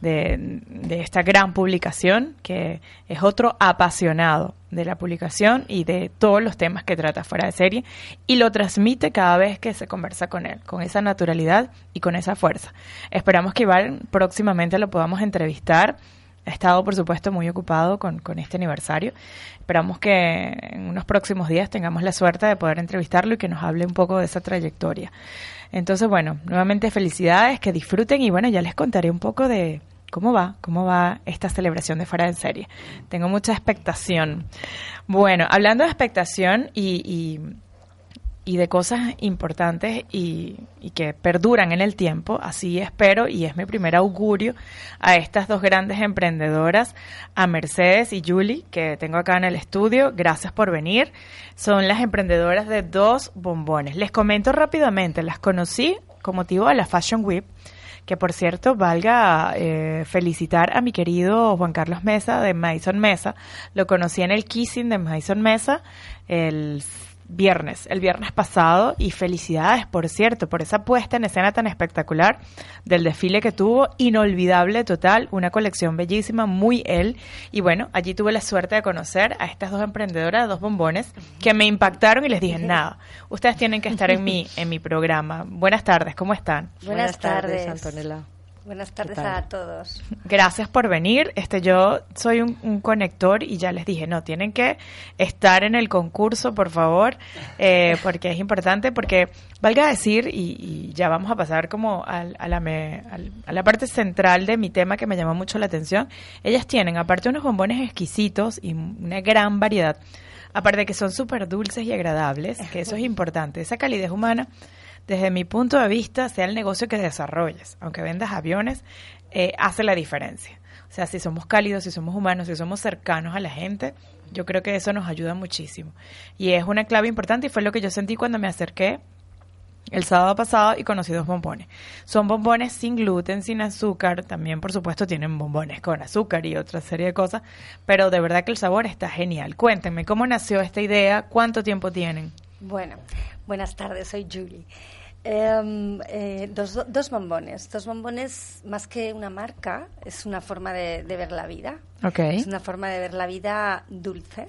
de, esta gran publicación, que es otro apasionado de la publicación y de todos los temas que trata fuera de serie, y lo transmite cada vez que se conversa con él, con esa naturalidad y con esa fuerza. Esperamos que Iván próximamente lo podamos entrevistar. Ha estado, por supuesto, muy ocupado con, con este aniversario. Esperamos que en unos próximos días tengamos la suerte de poder entrevistarlo y que nos hable un poco de esa trayectoria. Entonces, bueno, nuevamente felicidades, que disfruten y bueno, ya les contaré un poco de cómo va, cómo va esta celebración de fuera de serie. Tengo mucha expectación. Bueno, hablando de expectación y, y, y de cosas importantes y, y que perduran en el tiempo, así espero y es mi primer augurio a estas dos grandes emprendedoras, a Mercedes y Julie, que tengo acá en el estudio. Gracias por venir. Son las emprendedoras de dos bombones. Les comento rápidamente, las conocí con motivo de la Fashion Week que por cierto valga eh, felicitar a mi querido Juan Carlos Mesa de Maison Mesa. Lo conocí en el Kissing de Maison Mesa el viernes, el viernes pasado y felicidades, por cierto, por esa puesta en escena tan espectacular del desfile que tuvo, inolvidable total, una colección bellísima, muy él y bueno, allí tuve la suerte de conocer a estas dos emprendedoras, dos bombones que me impactaron y les dije, nada, ustedes tienen que estar en mi en mi programa. Buenas tardes, ¿cómo están? Buenas, tardes, Antonella. Buenas tardes a todos. Gracias por venir. Este, yo soy un, un conector y ya les dije, no, tienen que estar en el concurso, por favor, eh, porque es importante, porque valga decir, y, y ya vamos a pasar como al- a, la me- al- a la parte central de mi tema que me llamó mucho la atención, ellas tienen, aparte unos bombones exquisitos y una gran variedad, aparte de que son súper dulces y agradables, que eso es [LAUGHS] importante, esa calidez humana desde mi punto de vista, sea el negocio que desarrolles, aunque vendas aviones, eh, hace la diferencia. O sea, si somos cálidos, si somos humanos, si somos cercanos a la gente, yo creo que eso nos ayuda muchísimo. Y es una clave importante y fue lo que yo sentí cuando me acerqué el sábado pasado y conocí dos bombones. Son bombones sin gluten, sin azúcar, también por supuesto tienen bombones con azúcar y otra serie de cosas, pero de verdad que el sabor está genial. Cuéntenme, ¿cómo nació esta idea? ¿Cuánto tiempo tienen? Bueno, buenas tardes, soy Julie. Em, eh, dos, dos bombones. Dos bombones, más que una marca, es una forma de, de ver la vida. Ok. Es una forma de ver la vida dulce.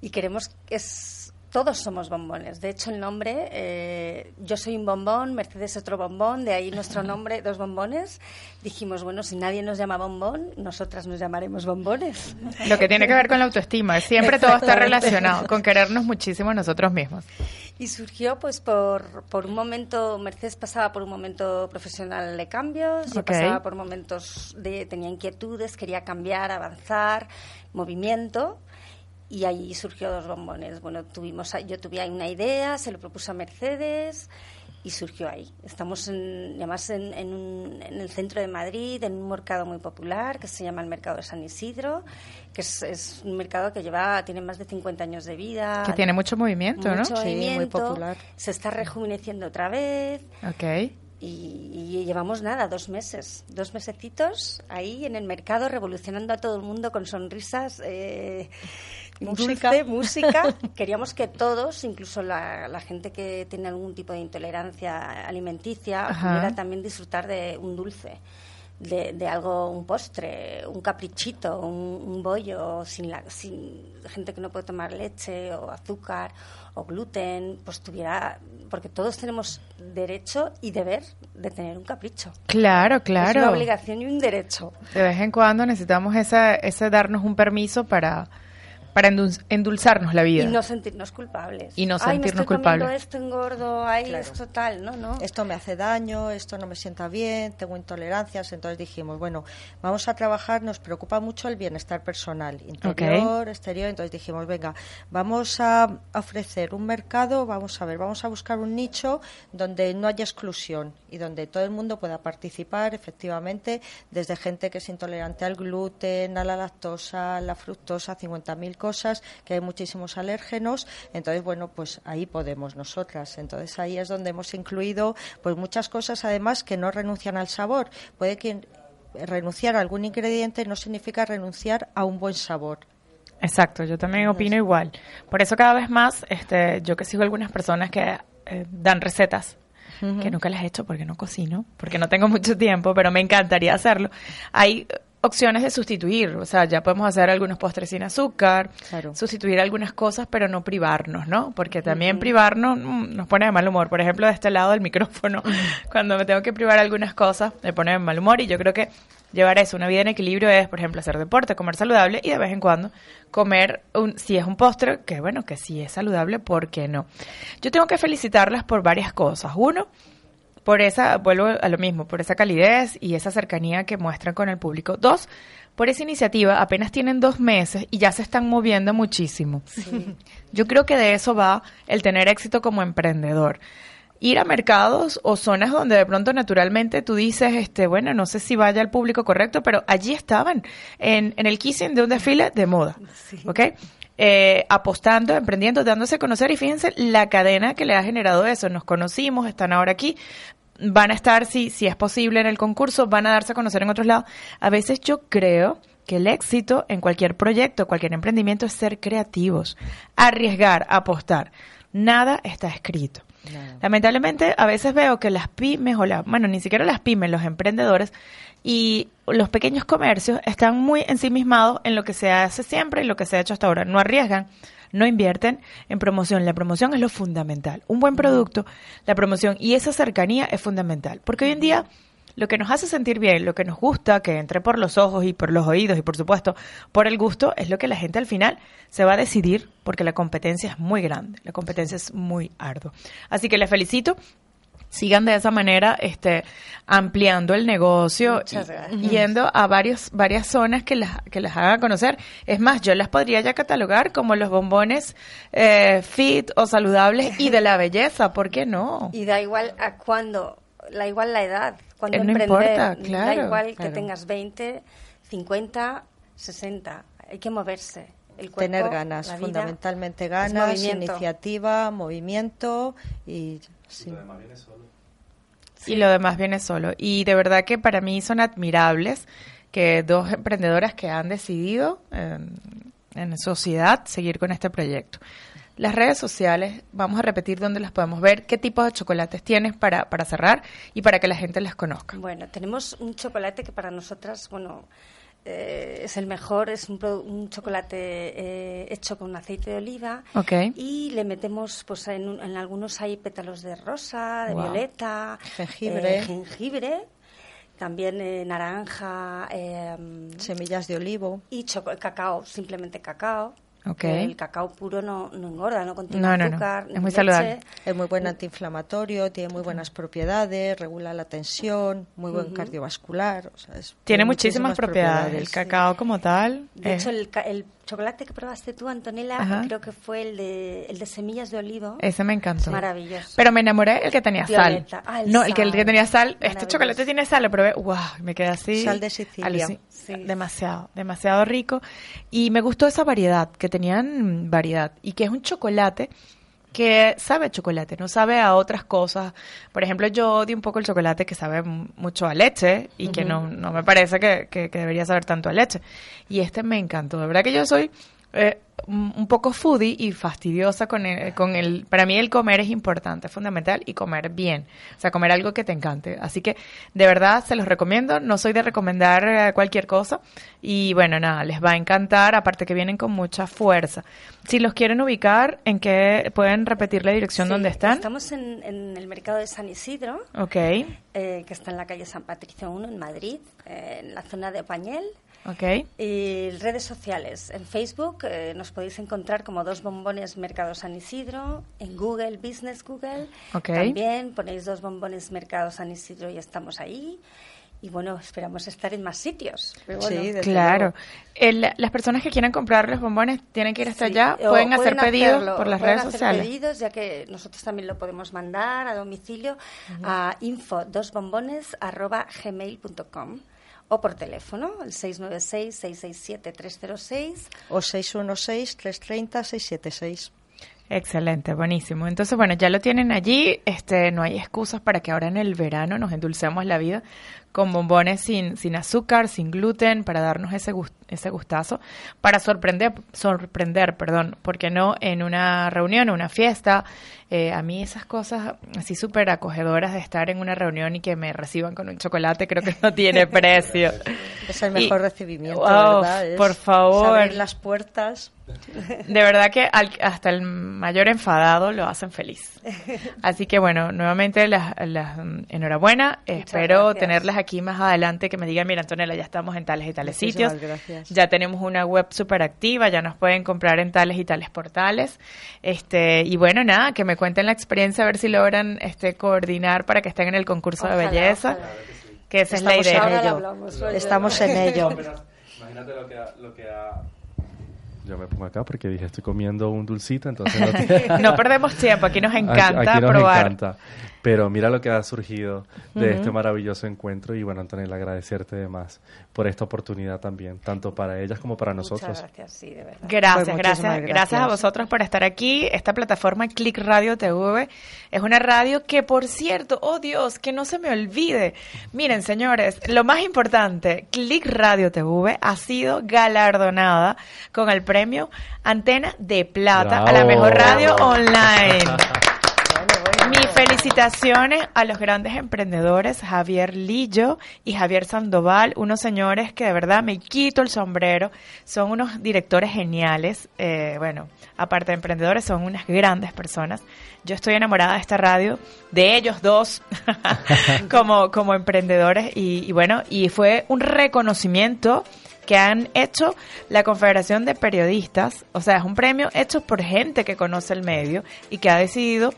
Y queremos que es. Todos somos bombones. De hecho, el nombre, eh, yo soy un bombón, Mercedes otro bombón, de ahí nuestro [LAUGHS] nombre, dos bombones. Dijimos, bueno, si nadie nos llama bombón, nosotras nos llamaremos bombones. Lo que tiene que ver con la autoestima, siempre todo está relacionado con querernos muchísimo a nosotros mismos. Y surgió pues por, por un momento, Mercedes pasaba por un momento profesional de cambios, yo Ok. pasaba por momentos de, tenía inquietudes, quería cambiar, avanzar, movimiento. Y ahí surgió dos bombones. Bueno, tuvimos, yo tuve ahí una idea, se lo propuse a Mercedes y surgió ahí. Estamos en, además en, en, un- en el centro de Madrid, en un mercado muy popular que se llama el Mercado de San Isidro, que es, es un mercado que lleva, tiene más de 50 años de vida. Que tiene mucho movimiento, ¿no? Mucho Sí, muy movimiento, popular. Se está rejuveneciendo otra vez Ok. y, y llevamos nada, dos meses, dos mesecitos ahí en el mercado revolucionando a todo el mundo con sonrisas. Eh, Música. dulce, música. [LAUGHS] Queríamos que todos, incluso la, la gente que tiene algún tipo de intolerancia alimenticia, Ajá. pudiera también disfrutar de un dulce. De, de algo, un postre, un caprichito, un, un bollo, sin, la, sin gente que no puede tomar leche o azúcar o gluten, pues tuviera, porque todos tenemos derecho y deber de tener un capricho. Claro, Es una claro. obligación y un derecho. De vez en cuando necesitamos esa, ese darnos un permiso para, para endul- endulzarnos la vida. Y no sentirnos culpables. Y no Ay, me sentirnos estoy culpables. esto engordo, ay, Claro. esto tal, no, no. esto me hace daño, esto no me sienta bien, tengo intolerancias, entonces dijimos, bueno, vamos a trabajar, nos preocupa mucho el bienestar personal, interior, exterior, entonces dijimos, venga, vamos a ofrecer un mercado, vamos a ver, vamos a buscar un nicho donde no haya exclusión y donde todo el mundo pueda participar efectivamente, desde gente que es intolerante al gluten, a la lactosa, a la fructosa, 50.000 cosas, que hay muchísimos alérgenos, entonces bueno, pues ahí podemos nosotras. Entonces ahí es donde hemos incluido pues muchas cosas además que no renuncian al sabor. Puede que renunciar a algún ingrediente no significa renunciar a un buen sabor. Exacto, yo también opino igual. Por eso cada vez más, este, yo que sigo algunas personas que eh, dan recetas, que nunca las he hecho porque no cocino, porque no tengo mucho tiempo, pero me encantaría hacerlo. Hay opciones de sustituir, o sea, ya podemos hacer algunos postres sin azúcar, Claro. sustituir algunas cosas, pero no privarnos, ¿no? Porque también privarnos mm, nos pone de mal humor. Por ejemplo, de este lado del micrófono, [LAUGHS] cuando me tengo que privar algunas cosas, me pone de mal humor y yo creo que llevar eso, una vida en equilibrio es, por ejemplo, hacer deporte, comer saludable y de vez en cuando comer, un, si es un postre, que bueno, que si es saludable, ¿por qué no? Yo tengo que felicitarlas por varias cosas. Uno, por esa, vuelvo a lo mismo, por esa calidez y esa cercanía que muestran con el público. Dos, por esa iniciativa, apenas tienen dos meses y ya se están moviendo muchísimo. [LAUGHS] Yo creo que de eso va el tener éxito como emprendedor. Ir a mercados o zonas donde de pronto naturalmente tú dices, este, bueno, no sé si vaya al público correcto, pero allí estaban, en, en el kissing de un desfile de moda, ¿ok? Eh, apostando, emprendiendo, dándose a conocer y fíjense la cadena que le ha generado eso. Nos conocimos, están ahora aquí, van a estar, si, si es posible, en el concurso, van a darse a conocer en otros lados. A veces yo creo que el éxito en cualquier proyecto, cualquier emprendimiento es ser creativos, arriesgar, apostar. Nada está escrito. Lamentablemente, a veces veo que las pymes, o la, bueno, ni siquiera las pymes, los emprendedores y los pequeños comercios están muy ensimismados en lo que se hace siempre y lo que se ha hecho hasta ahora. No arriesgan, no invierten en promoción. La promoción es lo fundamental. Un buen producto, la promoción y esa cercanía es fundamental. Porque hoy en día lo que nos hace sentir bien, lo que nos gusta, que entre por los ojos y por los oídos y por supuesto por el gusto, es lo que la gente al final se va a decidir porque la competencia es muy grande, la competencia es muy ardua. Así que les felicito. Sigan de esa manera este, ampliando el negocio, y- yendo a varios, varias zonas que las, que las hagan conocer. Es más, yo las podría ya catalogar como los bombones eh, fit o saludables y de la belleza, ¿por qué no? Y da igual a cuándo, da igual la edad, cuando Eh, no emprender. importa, Da claro, igual que tengas 20, 50, 60. Hay que moverse. El cuerpo, Tener ganas, la vida, fundamentalmente ganas, movimiento. iniciativa, movimiento y Sí. y lo demás viene solo. Y de verdad que para mí son admirables que dos emprendedoras que han decidido en, en sociedad seguir con este proyecto. Las redes sociales, vamos a repetir dónde las podemos ver, qué tipo de chocolates tienes para, para cerrar y para que la gente las conozca. Bueno, tenemos un chocolate que para nosotras, bueno, eh, es el mejor, es un, chocolate eh, hecho con aceite de oliva Ok. y le metemos, pues en, un- en algunos hay pétalos de rosa, de Wow. violeta, Jengibre. eh, jengibre, también eh, naranja eh, Semillas de olivo. y cacao, simplemente cacao. Ok. que El cacao puro no, no engorda, no contiene No, no, no. azúcar, Es muy leche. saludable. Es muy buen antiinflamatorio, tiene muy buenas propiedades, regula la tensión, muy buen cardiovascular. o sea, es- Tiene muchísimas, propiedades. El cacao como tal. De es- hecho, el, el chocolate que probaste tú, Antonella, Ajá. creo que fue el de, el de semillas de olivo. ese me encantó. Maravilloso. Pero me enamoré el que tenía Violeta. sal. Ah, el no, el que, el que tenía sal. Este chocolate tiene sal, lo probé. ¡Wow! Me quedé así. Sal de Sicilia. Sí. Demasiado, demasiado rico. Y me gustó esa variedad, que tenían variedad. Y que es un chocolate que sabe a chocolate, no sabe a otras cosas. Por ejemplo, yo odio un poco el chocolate que sabe mucho a leche y que no, no me parece que, que- que debería saber tanto a leche. Y este me encantó. De verdad que yo soy eh, un poco foodie y fastidiosa con el, con el... Para mí el comer es importante, es fundamental y comer bien. O sea, comer algo que te encante. Así que de verdad se los recomiendo. No soy de recomendar eh, cualquier cosa. Y bueno, nada, les va a encantar. Aparte que vienen con mucha fuerza. Si los quieren ubicar, ¿en qué pueden repetir la dirección Sí, donde están? Estamos en, en el mercado de San Isidro, Ok, eh, que está en la calle San Patricio 1, en Madrid, eh, en la zona de Pañel. Ok. Y redes sociales. En Facebook eh, nos podéis encontrar como Dos Bombones Mercado San Isidro. En Google, Business Google. Ok. También ponéis Dos Bombones Mercado San Isidro y estamos ahí. Y bueno, esperamos estar en más sitios. Pero bueno, Sí, desde Claro. El- las personas que quieran comprar los bombones tienen que ir hasta Sí, allá. o Pueden hacer pedidos hacerlo, por las pueden redes hacer sociales. pedidos, ya que nosotros también lo podemos mandar a domicilio a info dosbombones arroba gmail.com o por teléfono, el 696-667-306. O 616-330-676. Excelente, buenísimo. Entonces, bueno, ya lo tienen allí. Este, no hay excusas para que ahora en el verano nos endulcemos la vida con bombones sin, sin azúcar, sin gluten, para darnos ese gust- ese gustazo, para sorprender, sorprender, perdón, porque no en una reunión, una fiesta. Eh, a mí esas cosas así súper acogedoras de estar en una reunión y que me reciban con un chocolate, creo que no tiene [LAUGHS] precio. Es el mejor Y- recibimiento, Wow, ¿verdad? Es por favor. abrir las puertas. De verdad que al- hasta el mayor enfadado lo hacen feliz. [LAUGHS] Así que bueno, nuevamente las, las, mm, enhorabuena. Espero gracias. tenerlas aquí más adelante que me digan, mira Antonella, ya estamos en tales y tales Muchísimas sitios. gracias. Ya tenemos una web súper activa, ya nos pueden comprar en tales y tales portales. Este, y bueno, nada, que me cuenten la experiencia a ver si logran este coordinar para que estén en el concurso de belleza. ojalá. Que esa es la en idea. Ello. Estamos en ello. Imagínate lo que ha, lo que ha- Yo me pongo acá porque dije, estoy comiendo un dulcito, entonces [LAUGHS] no te- No perdemos tiempo, aquí nos encanta Aquí nos probar. encanta. Pero mira lo que ha surgido de este maravilloso encuentro y bueno, Antonella, agradecerte de más por esta oportunidad también, tanto para ellas como para nosotros. Gracias, sí, de verdad. Gracias, Pues gracias, gracias a vosotros por estar aquí. Esta plataforma Click Radio TV es una radio que, por cierto, oh Dios, que no se me olvide. Miren, señores, lo más importante, Click Radio TV ha sido galardonada con el premio Antena de Plata a la mejor radio online. Felicitaciones a los grandes emprendedores Javier Lillo y Javier Sandoval, unos señores que de verdad me quito el sombrero, son unos directores geniales, eh, bueno, aparte de emprendedores, son unas grandes personas. Yo estoy enamorada de esta radio, de ellos dos, [LAUGHS] como, como emprendedores. Y, y bueno, y fue un reconocimiento que han hecho la Confederación de Periodistas, o sea, es un premio hecho por gente que conoce el medio y que ha decidido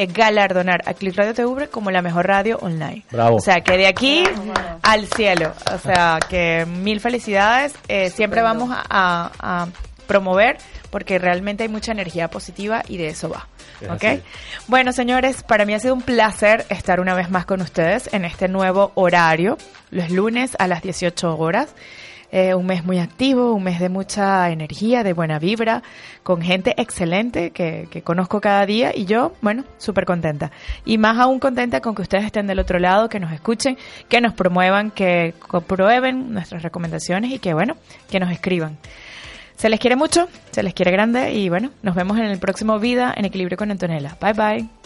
eh, galardonar a Click Radio TV como la mejor radio online. Bravo. O sea, que de aquí al cielo. O sea, que mil felicidades. Eh, siempre vamos a, a- a promover porque realmente hay mucha energía positiva y de eso va. Es ¿Ok? así. Bueno, señores, para mí ha sido un placer estar una vez más con ustedes en este nuevo horario, los lunes a las 18 horas. Eh, un mes muy activo, un mes de mucha energía, de buena vibra, con gente excelente que, que conozco cada día y yo, bueno, súper contenta. Y más aún contenta con que ustedes estén del otro lado, que nos escuchen, que nos promuevan, que comprueben nuestras recomendaciones y que, bueno, que nos escriban. Se les quiere mucho, se les quiere grande y bueno, nos vemos en el próximo Vida en Equilibrio con Antonella. Bye bye.